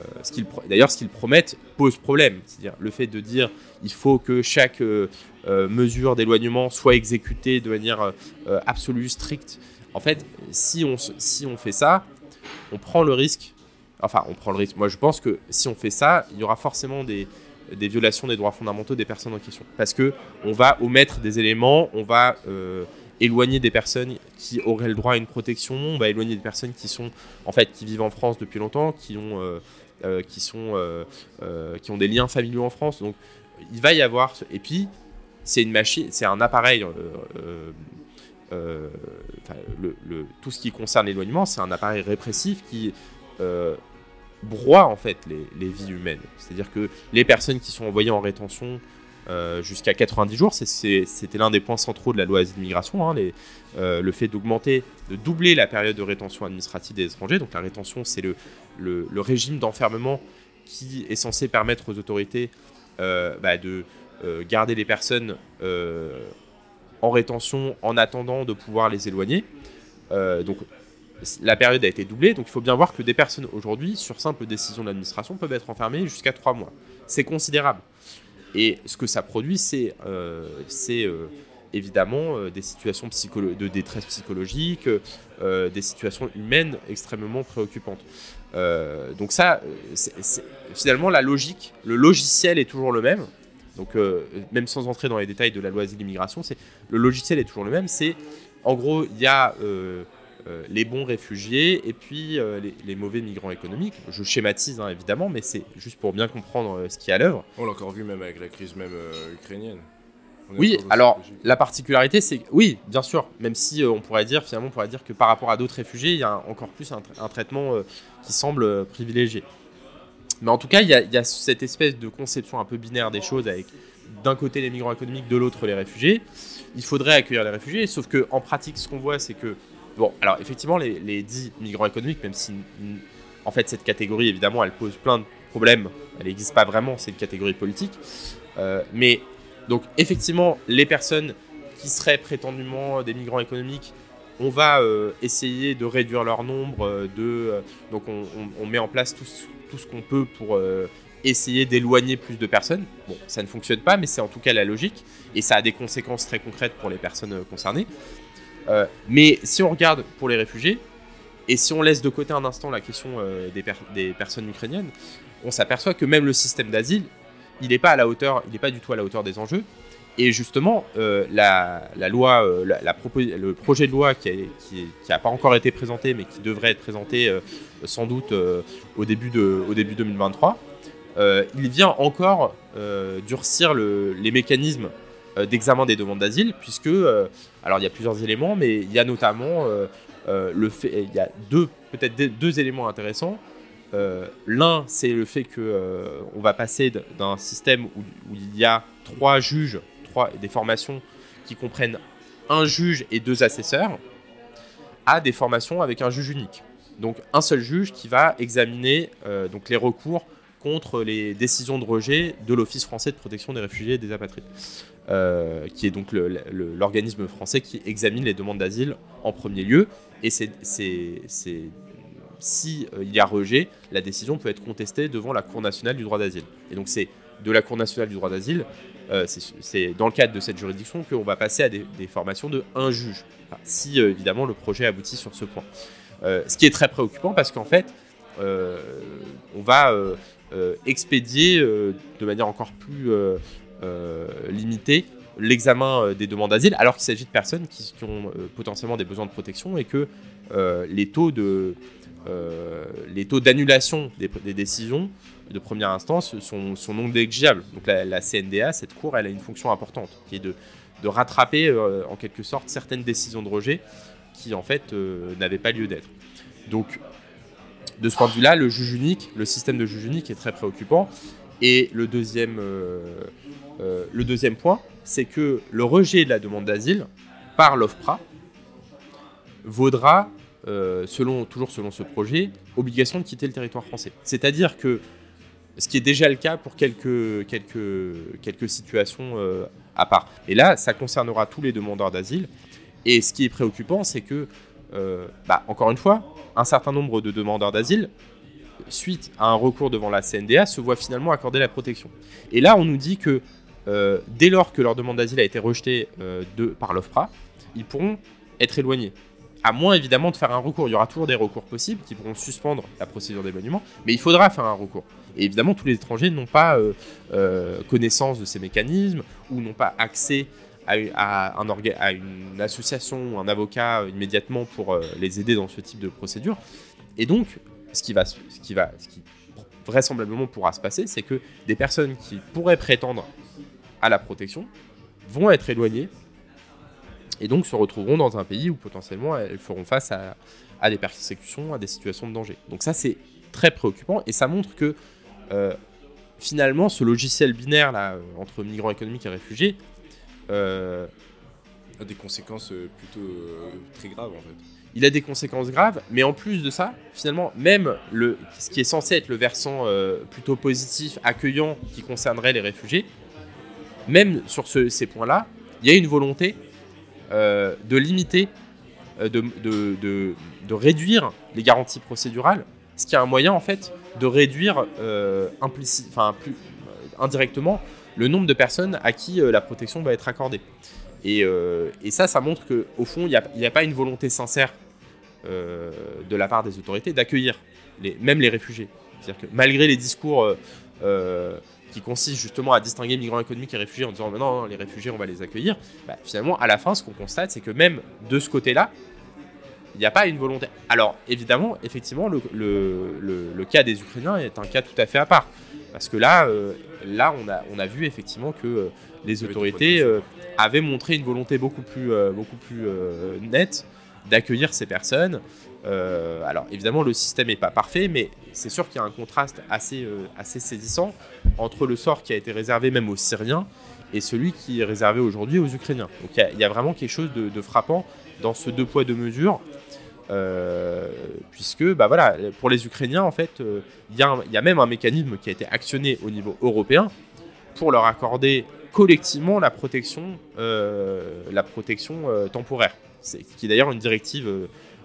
Speaker 2: Euh, d'ailleurs, ce qu'ils promettent pose problème. C'est-à-dire le fait de dire il faut que chaque euh, euh, mesure d'éloignement soit exécutée de manière absolue, stricte. En fait, si on, si on fait ça, on prend le risque. Enfin, on prend le risque. Moi, je pense que si on fait ça, il y aura forcément des, des violations des droits fondamentaux des personnes en question. Parce que on va omettre des éléments, on va éloigner des personnes qui auraient le droit à une protection, on va éloigner des personnes qui sont en fait qui vivent en France depuis longtemps, qui ont euh, qui, sont, euh, euh, qui ont des liens familiaux en France. Donc il va y avoir. Et puis, c'est une machine, c'est un appareil. tout ce qui concerne l'éloignement, c'est un appareil répressif qui broie en fait les, les vies humaines. C'est-à-dire que les personnes qui sont envoyées en rétention euh, jusqu'à 90 jours. C'était l'un des points centraux de la loi d'immigration, hein, euh, le fait d'augmenter, de doubler la période de rétention administrative des étrangers. Donc la rétention, c'est le, le, régime d'enfermement qui est censé permettre aux autorités euh, bah, de garder les personnes en rétention en attendant de pouvoir les éloigner. donc la période a été doublée, donc il faut bien voir que des personnes aujourd'hui, sur simple décision de l'administration, peuvent être enfermées jusqu'à 3 mois. C'est considérable. Et ce que ça produit, c'est euh, euh, évidemment euh, des situations de détresse psychologique, des situations humaines extrêmement préoccupantes. donc ça, finalement, la logique, le logiciel est toujours le même. Donc même sans entrer dans les détails de la loi asile immigration, c'est le logiciel est toujours le même. C'est en gros, il y a les bons réfugiés et puis euh, les, mauvais migrants économiques. Je schématise hein, évidemment, mais c'est juste pour bien comprendre euh, ce qui est à l'œuvre.
Speaker 1: On l'a encore vu même avec la crise même ukrainienne.
Speaker 2: Oui, alors la particularité, c'est oui, bien sûr, même si on pourrait dire finalement, on pourrait dire que par rapport à d'autres réfugiés, il y a encore plus un, traitement qui semble privilégié. Mais en tout cas, il y, a, cette espèce de conception un peu binaire des choses avec d'un côté les migrants économiques, de l'autre les réfugiés. Il faudrait accueillir les réfugiés, sauf que en pratique, ce qu'on voit, c'est que Bon, alors effectivement, les, dix migrants économiques, même si en fait cette catégorie, évidemment, elle pose plein de problèmes, elle n'existe pas vraiment, c'est une catégorie politique. Euh, mais donc effectivement, les personnes qui seraient prétendument des migrants économiques, on va euh, essayer de réduire leur nombre, euh, de, donc on, met en place tout ce qu'on peut pour essayer d'éloigner plus de personnes. Bon, ça ne fonctionne pas, mais c'est en tout cas la logique, et ça a des conséquences très concrètes pour les personnes concernées. Euh, mais si on regarde pour les réfugiés, Et si on laisse de côté un instant la question des, des, personnes ukrainiennes, on s'aperçoit que même le système d'asile, il n'est pas à la hauteur, il n'est pas du tout à la hauteur des enjeux. Et justement, euh, la, loi, euh, le projet de loi qui n'a pas encore été présenté, mais qui devrait être présenté euh, sans doute au début 2023, il vient encore durcir les mécanismes d'examen des demandes d'asile, puisque, alors il y a plusieurs éléments, mais il y a notamment le fait, il y a deux, peut-être deux éléments intéressants. L'un, c'est le fait que on va passer d'un système où, il y a trois juges des formations qui comprennent un juge et deux assesseurs, à des formations avec un juge unique. Donc un seul juge qui va examiner euh, donc les recours contre les décisions de rejet de l'Office français de protection des réfugiés et des apatrides, euh, qui est donc l'organisme français qui examine les demandes d'asile en premier lieu. Et c'est si euh, il y a rejet, la décision peut être contestée devant la Cour nationale du droit d'asile. Et donc c'est de la Cour nationale du droit d'asile euh, c'est dans le cadre de cette juridiction qu'on va passer à des, formations de un juge, si évidemment le projet aboutit sur ce point. Ce qui est très préoccupant parce qu'en fait, on va expédier de manière encore plus limitée l'examen des demandes d'asile, alors qu'il s'agit de personnes qui, ont potentiellement des besoins de protection et que les taux de d'annulation des, décisions de première instance sont, non négligeables. Donc la, CNDA, cette cour, elle a une fonction importante, qui est de, rattraper euh, en quelque sorte certaines décisions de rejet qui en fait euh, n'avaient pas lieu d'être. Donc de ce point de vue-là, le juge unique, le système de juge unique est très préoccupant. Et le deuxième, euh, le deuxième point, c'est que le rejet de la demande d'asile par l'OFPRA vaudra, selon, toujours selon ce projet, obligation de quitter le territoire français. C'est-à-dire que ce qui est déjà le cas pour quelques, quelques, quelques situations euh, à part. Et là, ça concernera tous les demandeurs d'asile. Et ce qui est préoccupant, c'est que, euh, bah, encore une fois, un certain nombre de demandeurs d'asile, suite à un recours devant la CNDA, se voient finalement accorder la protection. Et là, on nous dit que euh, dès lors que leur demande d'asile a été rejetée de, par l'OFPRA, ils pourront être éloignés à moins évidemment de faire un recours. Il y aura toujours des recours possibles qui pourront suspendre la procédure d'éloignement, mais il faudra faire un recours. Et évidemment, tous les étrangers n'ont pas euh, euh, connaissance de ces mécanismes ou n'ont pas accès à, un à, une association un avocat immédiatement pour euh, les aider dans ce type de procédure. Et donc, ce qui, va, ce qui, va, ce qui vraisemblablement pourra se passer, c'est que des personnes qui pourraient prétendre à la protection vont être éloignées et donc se retrouveront dans un pays où potentiellement elles feront face à, des persécutions, à des situations de danger. Donc ça c'est très préoccupant et ça montre que euh, finalement ce logiciel binaire là, euh, entre migrants économiques et réfugiés
Speaker 1: euh, a des conséquences plutôt très graves en fait.
Speaker 2: Il a des conséquences graves, mais en plus de ça, finalement, même le, ce qui est censé être le versant plutôt positif, accueillant, qui concernerait les réfugiés, même sur ces points-là, il y a une volonté euh, de limiter, euh, de, de, réduire les garanties procédurales, ce qui est un moyen en fait de réduire euh, enfin, plus, indirectement le nombre de personnes à qui la protection va être accordée. Et, ça, ça montre qu'au fond, il n'y a, pas une volonté sincère de la part des autorités d'accueillir même les réfugiés. C'est-à-dire que malgré les discours qui consiste justement à distinguer migrants économiques et réfugiés en disant non, les réfugiés, on va les accueillir, bah, finalement, à la fin, ce qu'on constate, c'est que même de ce côté-là, il n'y a pas une volonté. Alors, évidemment, effectivement, le, cas des Ukrainiens est un cas tout à fait à part. Parce que là, euh, là on, a, on a vu effectivement que euh, les autorités euh, avaient montré une volonté beaucoup plus, beaucoup plus nette d'accueillir ces personnes. alors évidemment le système n'est pas parfait, mais c'est sûr qu'il y a un contraste assez, assez saisissant entre le sort qui a été réservé même aux Syriens et celui qui est réservé aujourd'hui aux Ukrainiens. Donc il y, a vraiment quelque chose de, frappant dans ce deux poids deux mesures. Euh, puisque bah voilà, pour les Ukrainiens, en fait, euh, il y, a même un mécanisme qui a été actionné au niveau européen pour leur accorder collectivement la protection, euh, la protection temporaire. C'est, qui est d'ailleurs une directive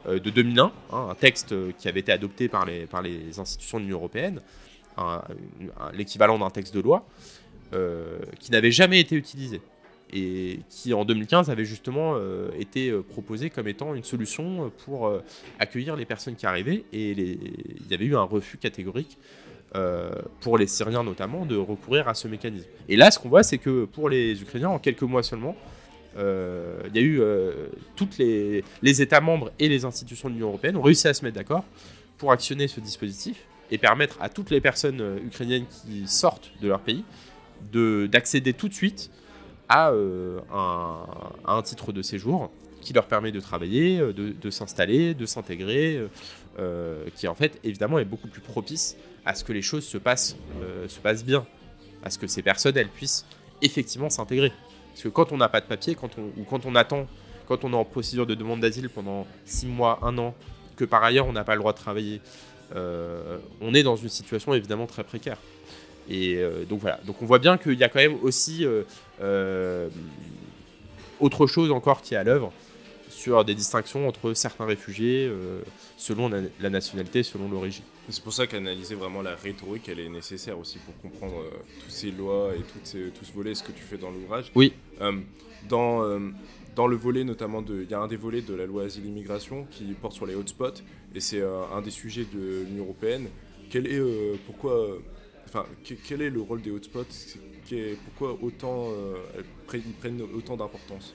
Speaker 2: de 2001, hein, un texte qui avait été adopté par les, par les institutions de l'Union européenne, l'équivalent d'un texte de loi, qui n'avait jamais été utilisé. Et qui en 2015 avait justement été proposé comme étant une solution pour accueillir les personnes qui arrivaient et il y avait eu un refus catégorique pour les Syriens notamment de recourir à ce mécanisme. Et là ce qu'on voit c'est que pour les Ukrainiens en quelques mois seulement il y a eu toutes les, États membres et les institutions de l'Union européenne ont réussi à se mettre d'accord pour actionner ce dispositif et permettre à toutes les personnes euh, ukrainiennes qui sortent de leur pays d'accéder tout de suite à, euh, un, titre de séjour qui leur permet de travailler, euh, de, s'installer, de s'intégrer, qui en fait évidemment est beaucoup plus propice à ce que les choses se passent, se passent bien, à ce que ces personnes elles puissent effectivement s'intégrer. Parce que quand on n'a pas de papier, quand on, ou quand on attend, quand on est en procédure de demande d'asile pendant 6 mois, 1 an, que par ailleurs on n'a pas le droit de travailler, euh, on est dans une situation évidemment très précaire. Et euh, donc voilà, donc on voit bien qu'il y a quand même aussi euh, autre chose encore qui est à l'œuvre sur des distinctions entre certains réfugiés selon la, nationalité, selon l'origine.
Speaker 1: C'est pour ça qu'analyser vraiment la rhétorique, elle est nécessaire aussi pour comprendre toutes ces lois et toutes ces, tout ce volet, ce que tu fais dans l'ouvrage.
Speaker 2: Oui.
Speaker 1: dans dans le volet notamment de, il y a un des volets de la loi asile-immigration qui porte sur les hotspots et c'est euh, un des sujets de l'Union européenne. Quel est, euh, pourquoi, quel est le rôle des hotspots? Pourquoi autant, euh, ils prennent autant d'importance?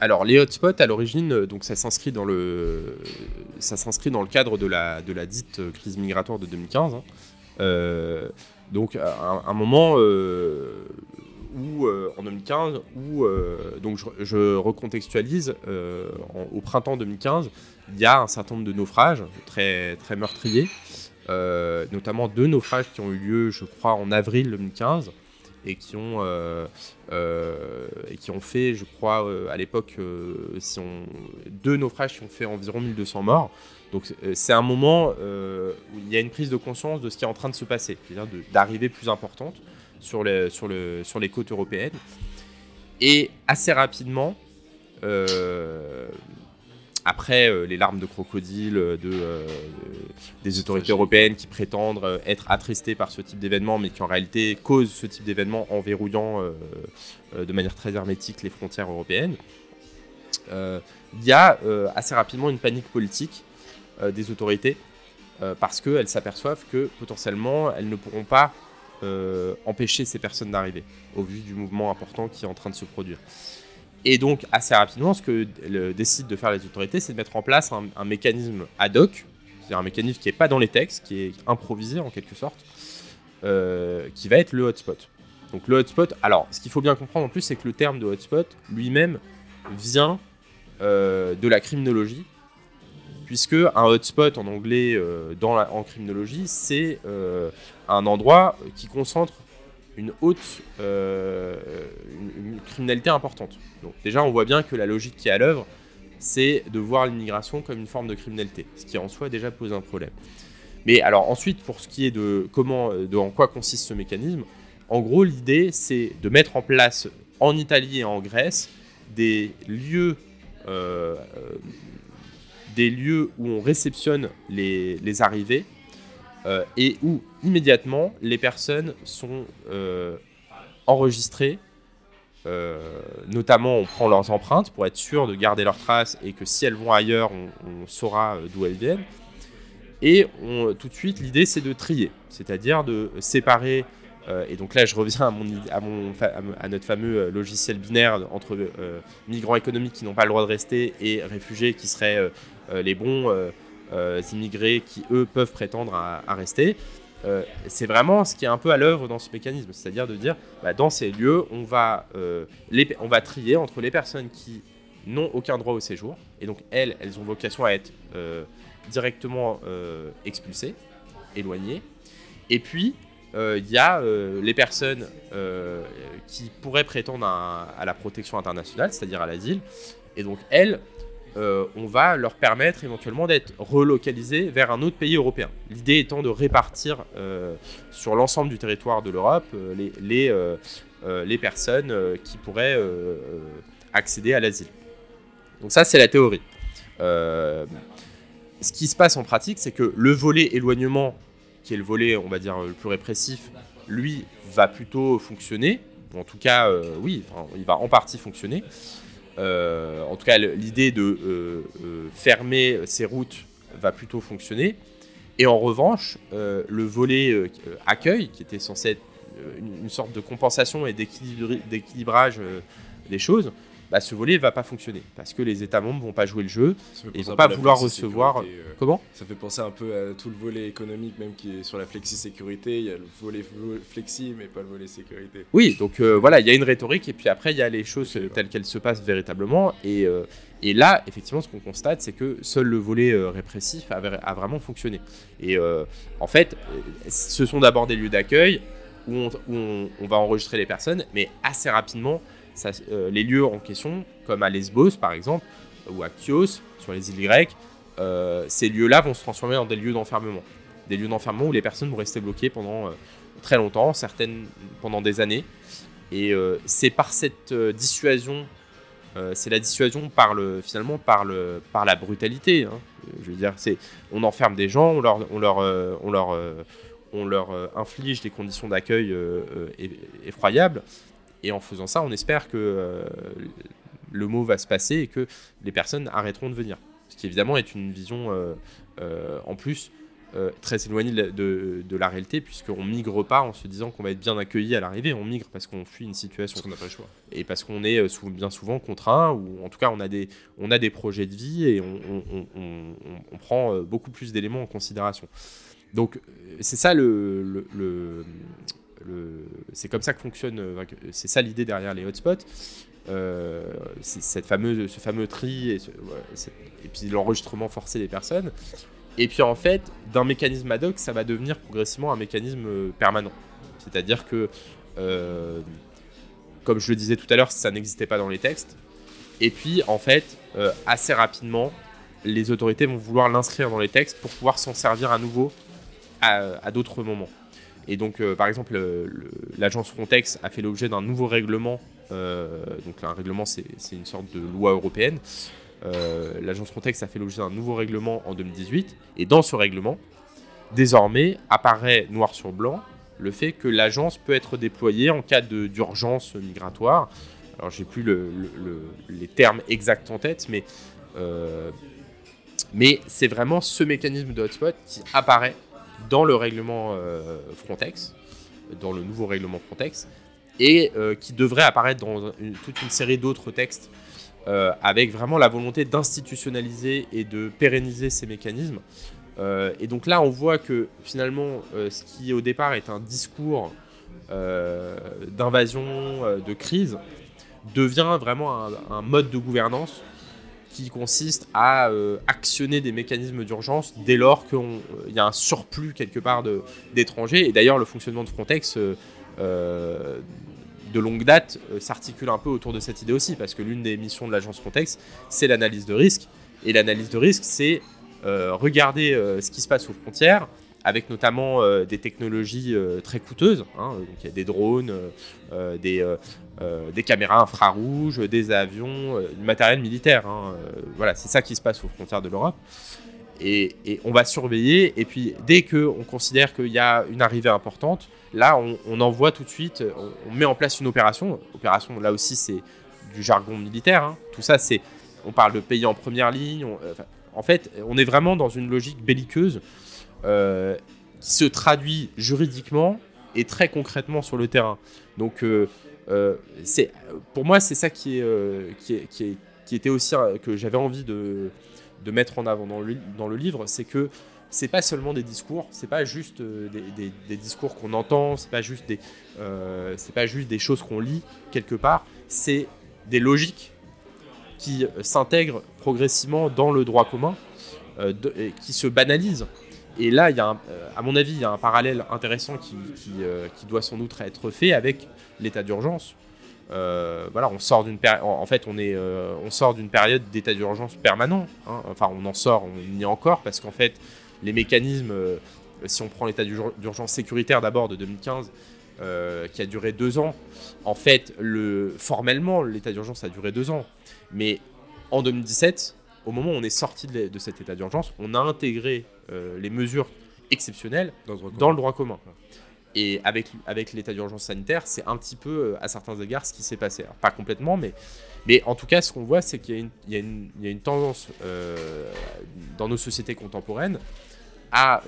Speaker 2: Alors les hotspots à l'origine, donc ça s'inscrit dans le ça s'inscrit dans le cadre de la de la dite crise migratoire de 2015. Hein. donc à un, moment, où, euh, en 2015, où, euh, donc je, recontextualise, euh, au printemps 2015, il y a un certain nombre de naufrages très, très meurtriers, notamment deux naufrages qui ont eu lieu, je crois, en avril 2015 et qui ont et qui ont fait, je crois, à l'époque, deux naufrages qui ont fait environ 1200 morts. Donc c'est un moment où il y a une prise de conscience de ce qui est en train de se passer, c'est-à-dire d'arrivées plus importantes sur, les, sur, le, sur les côtes européennes. Et assez rapidement, euh, après euh, les larmes de crocodile de, euh, des autorités européennes qui prétendent être attristées par ce type d'événement, mais qui en réalité causent ce type d'événement en verrouillant de manière très hermétique les frontières européennes, il y a assez rapidement une panique politique des autorités parce qu'elles s'aperçoivent que potentiellement elles ne pourront pas euh, empêcher ces personnes d'arriver, au vu du mouvement important qui est en train de se produire. Et donc, assez rapidement, ce que décident de faire les autorités, c'est de mettre en place un, mécanisme ad hoc, c'est-à-dire un mécanisme qui n'est pas dans les textes, qui est improvisé en quelque sorte, euh, qui va être le hotspot. Donc le hotspot, alors ce qu'il faut bien comprendre en plus, c'est que le terme de hotspot lui-même vient euh, de la criminologie, puisque un hotspot en anglais euh, en criminologie, c'est un endroit qui concentre une haute euh, criminalité importante. Donc déjà, on voit bien que la logique qui est à l'œuvre, c'est de voir l'immigration comme une forme de criminalité, ce qui en soi déjà pose un problème. Mais alors ensuite, pour ce qui est de comment, de en quoi consiste ce mécanisme, en gros, l'idée, c'est de mettre en place en Italie et en Grèce des lieux des lieux où on réceptionne les, arrivées euh, et où immédiatement les personnes sont euh, enregistrées. Euh, notamment, on prend leurs empreintes pour être sûr de garder leurs traces et que si elles vont ailleurs, on, saura d'où elles viennent. Et tout de suite, l'idée c'est de trier, c'est-à-dire de séparer et donc là, je reviens à, mon, à, notre fameux logiciel binaire entre migrants économiques qui n'ont pas le droit de rester et réfugiés qui seraient les bons immigrés qui, eux, peuvent prétendre à, rester. c'est vraiment ce qui est un peu à l'œuvre dans ce mécanisme, c'est-à-dire de dire, bah, dans ces lieux, on va, les, on va trier entre les personnes qui n'ont aucun droit au séjour, et donc elles, elles ont vocation à être directement expulsées, éloignées, et puis il y a les personnes qui pourraient prétendre à la protection internationale, c'est-à-dire à l'asile, et donc elles, euh, on va leur permettre éventuellement d'être relocalisés vers un autre pays européen. L'idée étant de répartir euh, sur l'ensemble du territoire de l'Europe euh, les, les, personnes qui pourraient accéder à l'asile. Donc ça, c'est la théorie. ce qui se passe en pratique, c'est que le volet éloignement, qui est le volet, on va dire, le plus répressif, lui, va plutôt fonctionner en tout cas, oui, il va en partie fonctionner. En tout cas, l'idée de fermer ces routes va plutôt fonctionner. Et en revanche, le volet accueil, qui était censé être une, sorte de compensation et d'équilibrage des choses, bah, ce volet ne va pas fonctionner parce que les États membres vont pas jouer le jeu et vont pas vouloir recevoir. Euh,
Speaker 1: Comment? Ça fait penser un peu à tout le volet économique même qui est sur la flexi-sécurité. Il y a le volet flexi mais pas le volet sécurité.
Speaker 2: Oui, donc euh, voilà, il y a une rhétorique et puis après il y a les choses telles qu'elles se passent véritablement et, euh, et là effectivement ce qu'on constate c'est que seul le volet répressif a, a, vraiment fonctionné. Et en fait, ce sont d'abord des lieux d'accueil où, on, où on va enregistrer les personnes, mais assez rapidement euh, les lieux en question, comme à Lesbos par exemple, ou à Chios, sur les îles grecques, euh, ces lieux-là vont se transformer en des lieux d'enfermement. Des lieux d'enfermement où les personnes vont rester bloquées pendant euh, très longtemps, certaines pendant des années. Et c'est par cette dissuasion, c'est la dissuasion par le, finalement par, le, par la brutalité. Hein. Je veux dire, on enferme des gens, on leur, on leur, on leur, on leur inflige des conditions d'accueil effroyables. Et en faisant ça, on espère que euh, le mot va se passer et que les personnes arrêteront de venir. Ce qui évidemment est une vision euh, euh, en plus très éloignée de, la réalité, puisqu'on migre pas en se disant qu'on va être bien accueilli à l'arrivée, on migre parce qu'on fuit une situation.
Speaker 1: Parce qu'on n'a pas le choix.
Speaker 2: Et parce qu'on est bien souvent contraint, ou en tout cas on a des, on a des projets de vie et on, prend beaucoup plus d'éléments en considération. Donc c'est ça le, c'est comme ça que fonctionne, euh, c'est ça l'idée derrière les hotspots. Euh, cette fameuse, ce fameux tri et, puis l'enregistrement forcé des personnes. Et puis en fait, d'un mécanisme ad hoc, ça va devenir progressivement un mécanisme euh, permanent. C'est-à-dire que, comme je le disais tout à l'heure, ça n'existait pas dans les textes. Et puis en fait, assez rapidement, les autorités vont vouloir l'inscrire dans les textes pour pouvoir s'en servir à nouveau à d'autres moments. Et donc, euh, par exemple, l'agence Frontex a fait l'objet d'un nouveau règlement. Euh, donc, un règlement, c'est une sorte de loi européenne. Euh, l'agence Frontex a fait l'objet d'un nouveau règlement en 2018. Et dans ce règlement, désormais, apparaît noir sur blanc le fait que l'agence peut être déployée en cas d'urgence migratoire. Alors, j'ai plus les termes exacts en tête, mais, mais c'est vraiment ce mécanisme de hotspot qui apparaît dans le règlement euh, Frontex, dans le nouveau règlement Frontex, et euh, qui devrait apparaître dans toute une série d'autres textes euh, avec vraiment la volonté d'institutionnaliser et de pérenniser ces mécanismes. et donc là, on voit que finalement, ce qui au départ est un discours d'invasion, de crise, devient vraiment un, mode de gouvernance qui consiste à euh, actionner des mécanismes d'urgence dès lors qu'il euh, y a un surplus quelque part d'étrangers. Et d'ailleurs, le fonctionnement de Frontex euh, de longue date s'articule un peu autour de cette idée aussi, parce que l'une des missions de l'agence Frontex, c'est l'analyse de risque. Et l'analyse de risque, c'est regarder ce qui se passe aux frontières, avec notamment euh, des technologies euh, très coûteuses. Hein. donc il y a des drones, euh, des, caméras infrarouges, des avions, du matériel militaire. Hein. voilà, c'est ça qui se passe aux frontières de l'Europe. Et, on va surveiller. Et puis dès qu'on considère qu'il y a une arrivée importante, là on, envoie tout de suite, on, met en place une opération. Opération, là aussi c'est du jargon militaire. Hein. Tout ça c'est, on parle de pays en première ligne. en fait, on est vraiment dans une logique belliqueuse euh, qui se traduit juridiquement et très concrètement sur le terrain. Donc, euh, euh, c'est, pour moi, c'est ça qui, est, qui, qui, qui, était aussi que j'avais envie de, de, mettre en avant dans le, dans le livre, c'est que c'est pas seulement des discours, c'est pas juste des, discours qu'on entend, c'est pas juste des, c'est pas juste des choses qu'on lit quelque part, c'est des logiques qui s'intègrent progressivement dans le droit commun, qui se banalisent. Et là, il y a euh, à mon avis, il y a un parallèle intéressant qui, euh, doit sans doute être fait avec l'état d'urgence. Euh, voilà, on sort d'une en, fait, on est, on sort d'une période d'état d'urgence permanent. Hein. Enfin, on en sort, on y est encore parce qu'en fait, les mécanismes, si on prend l'état d'urgence sécuritaire d'abord de 2015, qui a duré deux ans, en fait, le, formellement, l'état d'urgence a duré deux ans, mais en 2017, au moment où on est sorti de, cet état d'urgence, on a intégré euh, les mesures exceptionnelles dans, le droit commun. Et avec, avec l'état d'urgence sanitaire, c'est un petit peu, à certains égards, ce qui s'est passé. pas complètement, mais, mais en tout cas, ce qu'on voit, c'est qu'il y, y, y, a une tendance dans nos sociétés contemporaines à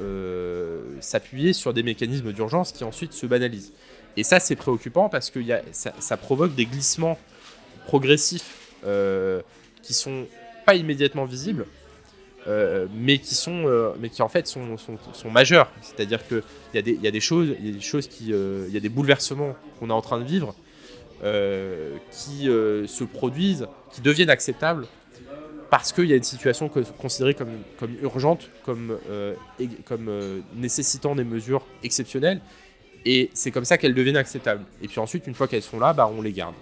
Speaker 2: s'appuyer sur des mécanismes d'urgence qui ensuite se banalisent. Et ça, c'est préoccupant parce que y a, ça, ça, provoque des glissements progressifs euh, qui sont pas immédiatement visibles, euh, mais qui sont, euh, mais qui en fait sont, sont, sont majeurs. C'est-à-dire a des, y a des choses, il y a des choses qui, euh, il y a des bouleversements qu'on est en train de vivre qui se produisent, qui deviennent acceptables parce qu'il y a une situation considérée comme, comme urgente, comme, comme nécessitant des mesures exceptionnelles, et c'est comme ça qu'elles deviennent acceptables. Et puis ensuite, une fois qu'elles sont là, bah, on les garde.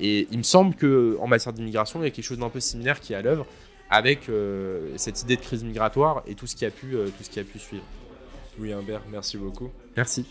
Speaker 2: Et il me semble qu'en matière d'immigration, il y a quelque chose d'un peu similaire qui est à l'œuvre avec euh, cette idée de crise migratoire et tout ce qui a pu, euh, tout ce qui a pu suivre.
Speaker 1: Oui, Humbert, merci beaucoup.
Speaker 2: Merci.